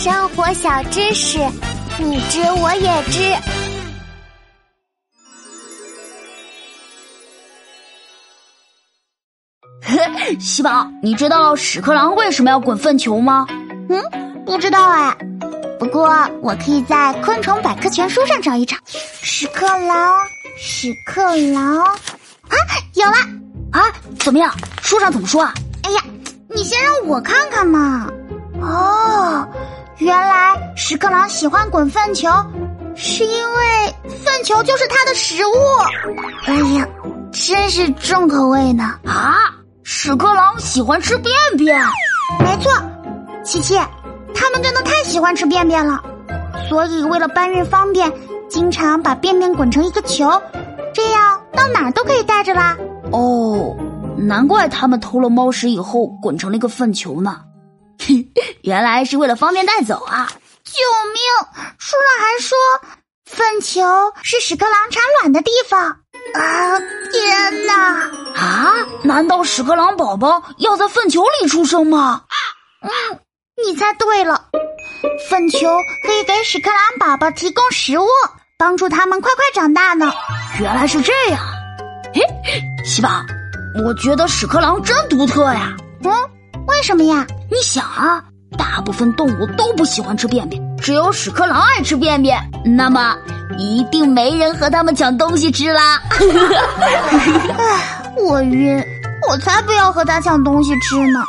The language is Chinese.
生活小知识，你知我也知。西宝，你知道屎壳郎为什么要滚粪球吗？嗯，不知道哎。不过我可以在《昆虫百科全书》上找一找。屎壳郎，屎壳郎，啊，有了！啊，怎么样？书上怎么说啊？哎呀，你先让我看看嘛。哦，原来屎壳郎喜欢滚粪球，是因为粪球就是它的食物。哎呀，真是重口味呢！啊，屎壳郎喜欢吃便便？没错，琪琪，他们真的太喜欢吃便便了，所以为了搬运方便，经常把便便滚成一个球，这样到哪儿都可以带着啦。哦，难怪他们偷了猫屎以后滚成了一个粪球呢。原来是为了方便带走啊！救命！书上还说，粪球是屎壳郎产卵的地方啊！天哪！啊？难道屎壳郎宝宝要在粪球里出生吗？嗯，你猜对了，粪球可以给屎壳郎宝宝提供食物，帮助他们快快长大呢。原来是这样！嘿，西宝，我觉得屎壳郎真独特呀。嗯，为什么呀？你想啊，大部分动物都不喜欢吃便便，只有屎壳郎爱吃便便，那么一定没人和他们抢东西吃啦。我晕，我才不要和他抢东西吃呢。